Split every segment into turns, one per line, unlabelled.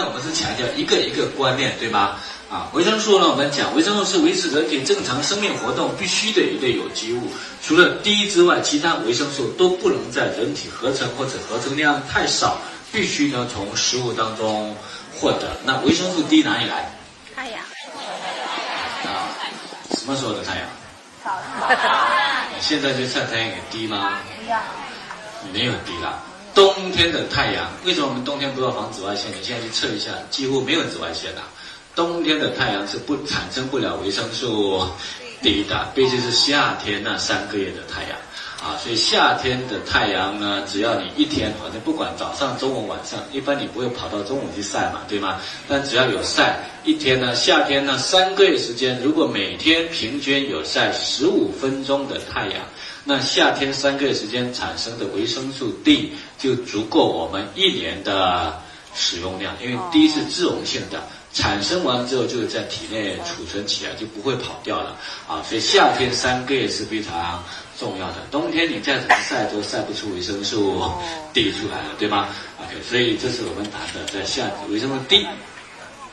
呢，我们是强调一个一个观念，对吗？啊，维生素呢，我们讲维生素是维持人体正常生命活动必须的一类有机物。除了 D 之外，其他维生素都不能在人体合成或者合成量太少，必须呢从食物当中获得。那维生素 D 哪里来？
太阳。
啊，什么时候的太阳？
早上。
现在就晒太阳有低吗？
不要。
没有低了。冬天的太阳，为什么我们冬天不要防紫外线？你现在去测一下，几乎没有紫外线的。冬天的太阳是不产生不了维生素 D 的，毕竟是夏天那三个月的太阳啊，所以夏天的太阳呢，只要你一天，反正不管早上、中午、晚上，一般你不会跑到中午去晒嘛，对吗？但只要有晒，一天呢，夏天呢三个月时间，如果每天平均有晒十五分钟的太阳，那夏天三个月时间产生的维生素 D 就足够我们一年的使用量，因为 D 是脂溶性的。产生完之后，就在体内储存起来，就不会跑掉了啊！所以夏天三个月是非常重要的，冬天你再怎么晒都晒不出维生素 D 出来了，对吗？OK，所以这是我们谈的在夏维生素 D。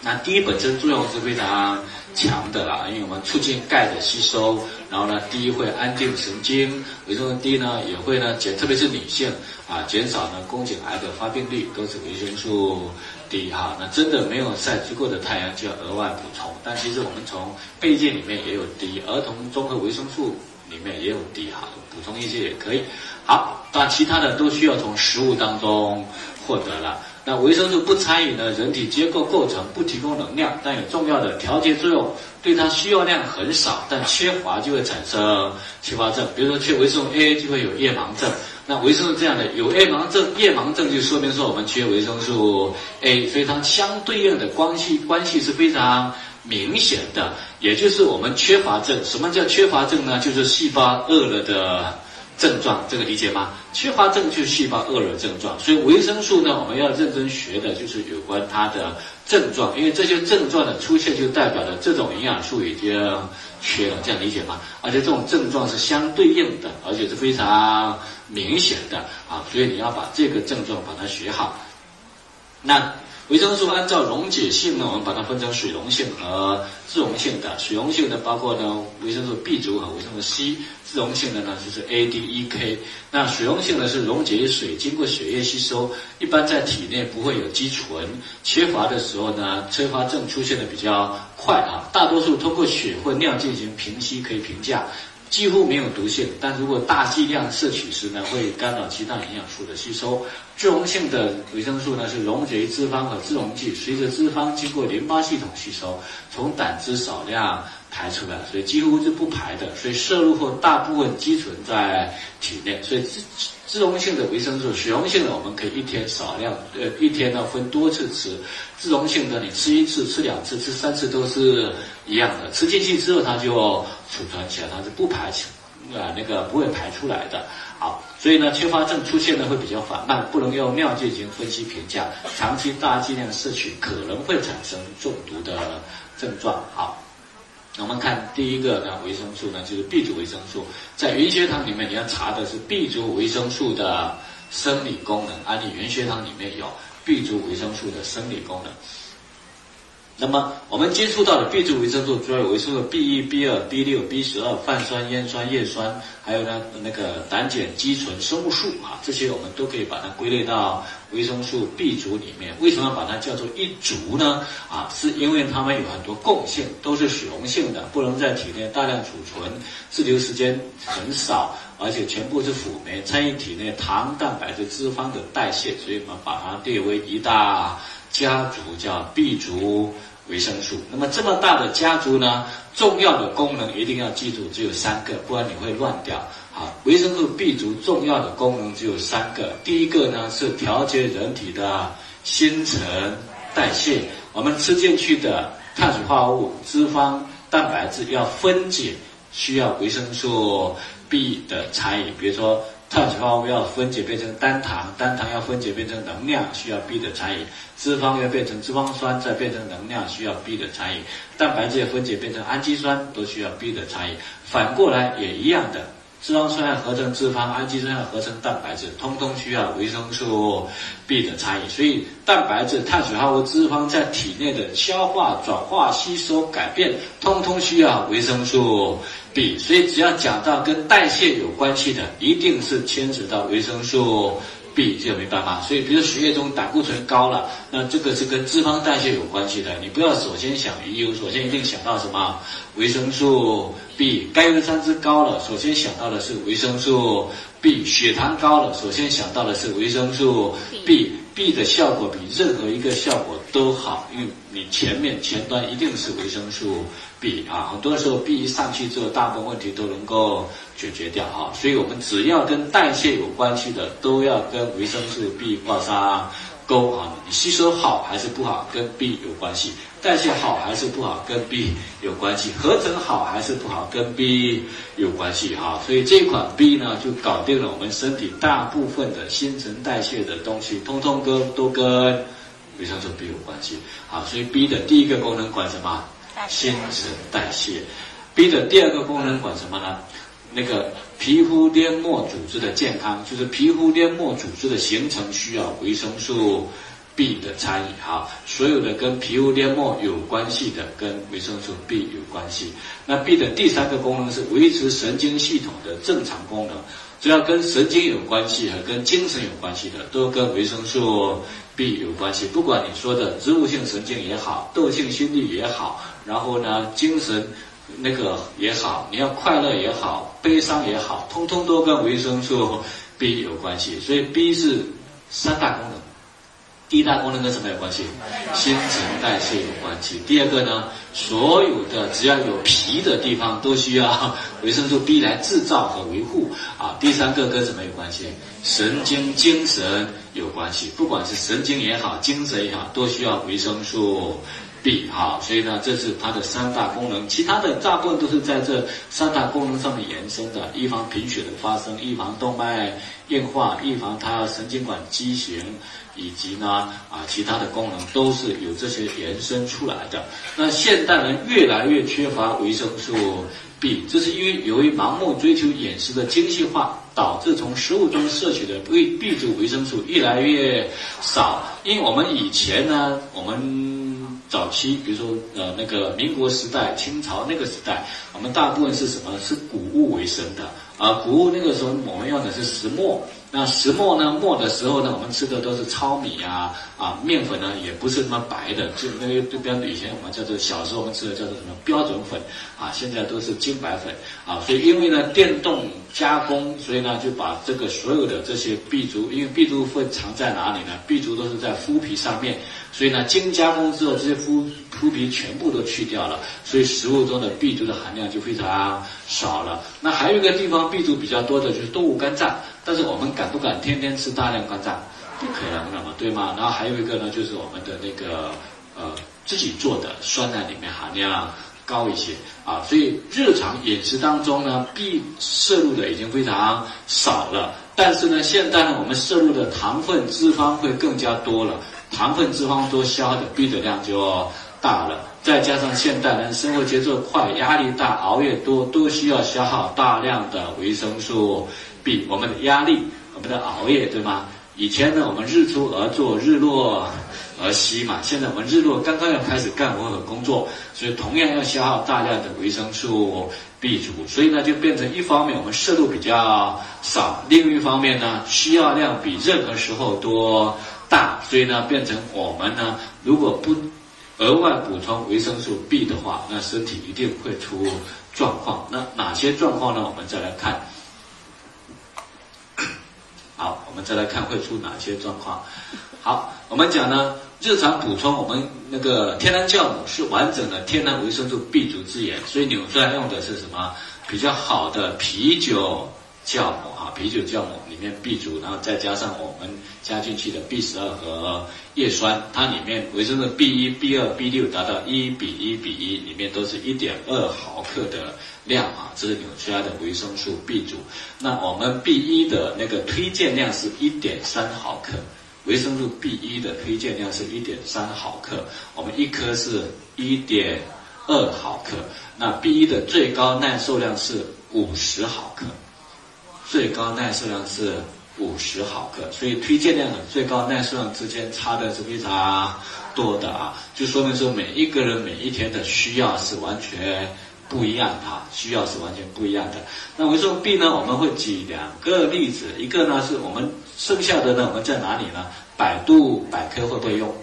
那 D 本身作用是非常强的啦，因为我们促进钙的吸收，然后呢，D 会安定神经，维生素 D 呢也会呢减，特别是女性啊，减少呢宫颈癌的发病率，都是维生素。D 哈，那真的没有晒足够的太阳，就要额外补充。但其实我们从备件里面也有 D，，儿童综合维生素里面也有 D 哈，补充一些也可以。好，那其他的都需要从食物当中获得了。那维生素不参与呢，人体结构构成，不提供能量，但有重要的调节作用，对它需要量很少，但缺乏就会产生缺乏症。比如说缺维生素 A 就会有夜盲症。那维生素这样的有夜盲症，夜盲症就说明说我们缺维生素 A，所以它相对应的关系关系是非常明显的，也就是我们缺乏症。什么叫缺乏症呢？就是细胞饿了的症状，这个理解吗？缺乏症就是细胞饿了症状，所以维生素呢，我们要认真学的就是有关它的症状，因为这些症状的出现就代表着这种营养素已经缺了，这样理解吗？而且这种症状是相对应的，而且是非常。明显的啊，所以你要把这个症状把它学好。那维生素按照溶解性呢，我们把它分成水溶性和自溶性的。水溶性的包括呢维生素 B 族和维生素 C，自溶性的呢就是 A、D、E、K。那水溶性呢是溶解于水，经过血液吸收，一般在体内不会有积存。缺乏的时候呢，缺乏症出现的比较快啊，大多数通过血或尿进行平息可以评价。几乎没有毒性，但如果大剂量摄取时呢，会干扰其他营养素的吸收。脂溶性的维生素呢，是溶解于脂肪和脂溶剂，随着脂肪经过淋巴系统吸收，从胆汁少量排出来，所以几乎是不排的。所以摄入后大部分积存在体内。所以自自溶性的维生素，水溶性的我们可以一天少量，呃，一天呢分多次吃。自溶性的你吃一次、吃两次、吃三次都是一样的，吃进去之后它就储存起来，它是不排出，啊，那个不会排出来的。好，所以呢，缺乏症出现的会比较缓慢，不能用尿进行分析评价。长期大剂量摄取可能会产生中毒的症状。好。我们看第一个呢，维生素呢，就是 B 族维生素，在云学堂里面你要查的是 B 族维生素的生理功能，而你云学堂里面有 B 族维生素的生理功能。那么我们接触到的 B 族维生素主要有维生素 B 一、B 二、B 六、B 十二、泛酸、烟酸、叶酸，还有呢那个胆碱基醇生物素啊，这些我们都可以把它归类到维生素 B 族里面。为什么把它叫做一族呢？啊，是因为它们有很多共性，都是水溶性的，不能在体内大量储存，滞留时间很少，而且全部是辅酶，参与体内糖、蛋白质、脂肪的代谢，所以我们把它列为一大家族，叫 B 族。维生素，那么这么大的家族呢？重要的功能一定要记住，只有三个，不然你会乱掉。好，维生素 B 族重要的功能只有三个。第一个呢是调节人体的新陈代谢，我们吃进去的碳水化合物、脂肪、蛋白质要分解，需要维生素 B 的参与。比如说。碳水化合物要分解变成单糖，单糖要分解变成能量，需要 B 的参与；脂肪要变成脂肪酸，再变成能量，需要 B 的参与；蛋白质分解变成氨基酸，都需要 B 的参与。反过来也一样的，脂肪酸合成脂肪，氨基酸合成蛋白质，通通需要维生素 B 的参与。所以，蛋白质、碳水化合物、脂肪在体内的消化、转化、吸收、改变，通通需要维生素 B。所以，只要讲到跟代谢有关系的，一定是牵扯到维生素。B 这个没办法，所以比如血液中胆固醇高了，那这个是跟脂肪代谢有关系的。你不要首先想鱼油，首先一定想到什么？维生素 B。甘油三酯高了，首先想到的是维生素 B。血糖高了，首先想到的是维生素 B。B 的效果比任何一个效果都好，因为你前面前端一定是维生素 B 啊。很多时候 B 一上去之后，大部分问题都能够解决掉啊。所以我们只要跟代谢有关系的，都要跟维生素 B 挂上钩啊。你吸收好还是不好，跟 B 有关系。代谢好还是不好，跟 B 有关系；合成好还是不好，跟 B 有关系哈。所以这款 B 呢，就搞定了我们身体大部分的新陈代谢的东西，通通跟都跟维生素 B 有关系。好，所以 B 的第一个功能管什么？新陈代谢。B 的第二个功能管什么呢？那个皮肤黏膜组织的健康，就是皮肤黏膜组织的形成需要维生素。B 的参与哈，所有的跟皮肤黏膜有关系的，跟维生素 B 有关系。那 B 的第三个功能是维持神经系统的正常功能，只要跟神经有关系和跟精神有关系的，都跟维生素 B 有关系。不管你说的植物性神经也好，窦性心律也好，然后呢精神那个也好，你要快乐也好，悲伤也好，通通都跟维生素 B 有关系。所以 B 是三大功能。第一大功能跟什么有关系？新陈代谢有关系。第二个呢，所有的只要有皮的地方都需要维生素 B 来制造和维护啊。第三个跟什么有关系？神经精神有关系。不管是神经也好，精神也好，都需要维生素 B 哈。所以呢，这是它的三大功能。其他的大部分都是在这三大功能上面延伸的，预防贫血的发生，预防动脉硬化，预防它神经管畸形。以及呢啊，其他的功能都是有这些延伸出来的。那现代人越来越缺乏维生素 B，这是因为由于盲目追求饮食的精细化，导致从食物中摄取的 B B 族维生素越来越少。因为我们以前呢，我们早期比如说呃那个民国时代、清朝那个时代，我们大部分是什么？是谷物为生的啊，谷物那个时候我们用的是石磨。那石磨呢？磨的时候呢，我们吃的都是糙米啊，啊，面粉呢也不是那么白的，就那个就比方以前我们叫做小时候我们吃的叫做什么标准粉啊，现在都是精白粉啊。所以因为呢电动加工，所以呢就把这个所有的这些 B 族，因为 B 族会藏在哪里呢？B 族都是在麸皮上面，所以呢经加工之后，这些麸麸皮全部都去掉了，所以食物中的 B 族的含量就非常少了。那还有一个地方 B 族比较多的就是动物肝脏。但是我们敢不敢天天吃大量肝脏？不可能的嘛，对吗？然后还有一个呢，就是我们的那个呃自己做的酸奶里面含量高一些啊，所以日常饮食当中呢，B 摄入的已经非常少了。但是呢，现在呢，我们摄入的糖分、脂肪会更加多了，糖分、脂肪多，消耗的 B 的量就大了。再加上现代人生活节奏快，压力大，熬夜多，都需要消耗大量的维生素。B，我们的压力，我们的熬夜，对吗？以前呢，我们日出而作，日落而息嘛。现在我们日落刚刚要开始干活和工作，所以同样要消耗大量的维生素 B 族，所以呢，就变成一方面我们摄入比较少，另一方面呢，需要量比任何时候多大，所以呢，变成我们呢，如果不额外补充维生素 B 的话，那身体一定会出状况。那哪些状况呢？我们再来看。好，我们再来看会出哪些状况。好，我们讲呢，日常补充我们那个天然酵母是完整的天然维生素 B 族资源，所以纽崔莱用的是什么比较好的啤酒酵母啊？啤酒酵母里面 B 族，然后再加上我们加进去的 B 十二和叶酸，它里面维生素 B 一、B 二、B 六达到一比一比一，里面都是一点二毫克的。量啊，这是纽崔莱的维生素 B 族。那我们 B 一的那个推荐量是一点三毫克，维生素 B 一的推荐量是一点三毫克，我们一颗是一点二毫克。那 B 一的最高耐受量是五十毫克，最高耐受量是五十毫克，所以推荐量和最高耐受量之间差的是非常多的啊，就说明说每一个人每一天的需要是完全不一样哈啊，需要是完全不一样的。那维生素 B 呢，我们会举两个例子，一个呢是我们剩下的呢，我们在哪里呢？百度百科会不会用？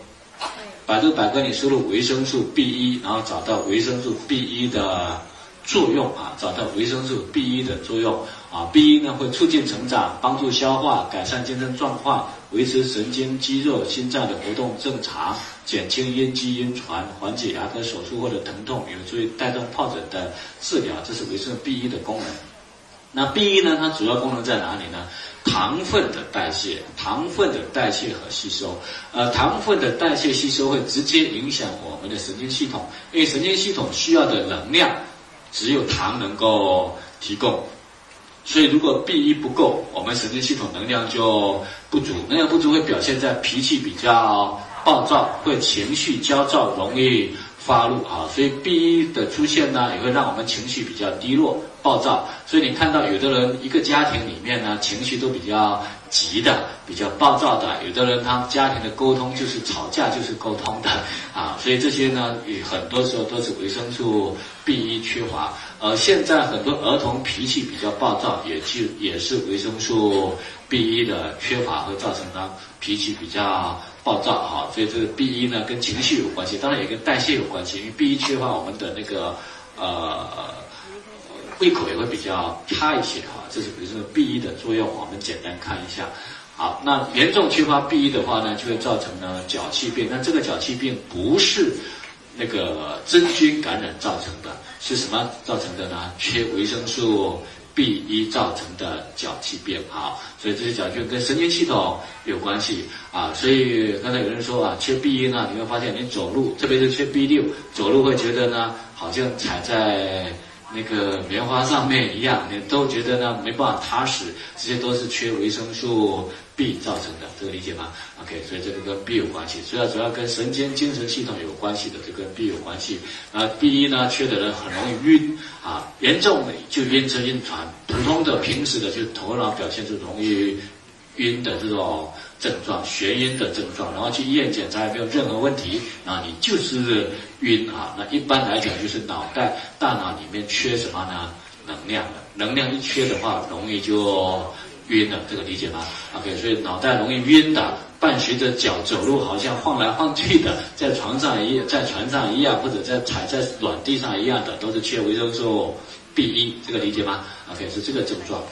百度百科你输入维生素 B 一，然后找到维生素 B 一的作用啊，找到维生素 B 一的作用啊，B 一呢会促进成长，帮助消化，改善精神状况，维持神经、肌肉、心脏的活动正常，减轻咽肌晕船，缓解牙科手术或者疼痛，有助于带动疱疹的治疗，这是维生素 B 一的功能。那 B 一呢？它主要功能在哪里呢？糖分的代谢，糖分的代谢和吸收。呃，糖分的代谢吸收会直接影响我们的神经系统，因为神经系统需要的能量只有糖能够提供。所以如果 B 一不够，我们神经系统能量就不足，能量不足会表现在脾气比较暴躁，会情绪焦躁，容易。发怒啊，所以 B 一的出现呢，也会让我们情绪比较低落、暴躁。所以你看到有的人一个家庭里面呢，情绪都比较急的、比较暴躁的；有的人他家庭的沟通就是吵架就是沟通的啊。所以这些呢，很多时候都是维生素 B 一缺乏。而，现在很多儿童脾气比较暴躁，也就也是维生素 B 一的缺乏会造成他脾气比较。暴躁哈，所以这个 B 一呢跟情绪有关系，当然也跟代谢有关系。因为 B 一缺乏，我们的那个呃胃口也会比较差一些哈。这是比如说 B 一的作用，我们简单看一下。好，那严重缺乏 B 一的话呢，就会造成呢脚气病。那这个脚气病不是那个真菌感染造成的，是什么造成的呢？缺维生素。B 一造成的脚气病啊，所以这些脚气跟神经系统有关系啊，所以刚才有人说啊，缺 B 一呢，你会发现你走路，特别是缺 B 六，走路会觉得呢，好像踩在那个棉花上面一样，你都觉得呢没办法踏实，这些都是缺维生素。B 造成的，这个理解吗？OK，所以这个跟 B 有关系，主要主要跟神经精神系统有关系的，这跟 B 有关系。啊，B 一呢缺的人很容易晕啊，严重的就晕车晕船，普通的平时的就头脑表现出容易晕的这种症状，眩晕的症状，然后去医院检查也没有任何问题，啊，你就是晕啊。那一般来讲就是脑袋大脑里面缺什么呢？能量的，能量一缺的话，容易就。晕了这个理解吗？OK，所以脑袋容易晕的，伴随着脚走路好像晃来晃去的，在床上一在船上一样，或者在踩在软地上一样的，都是缺维生素 B 一，这个理解吗？OK，是这个症状。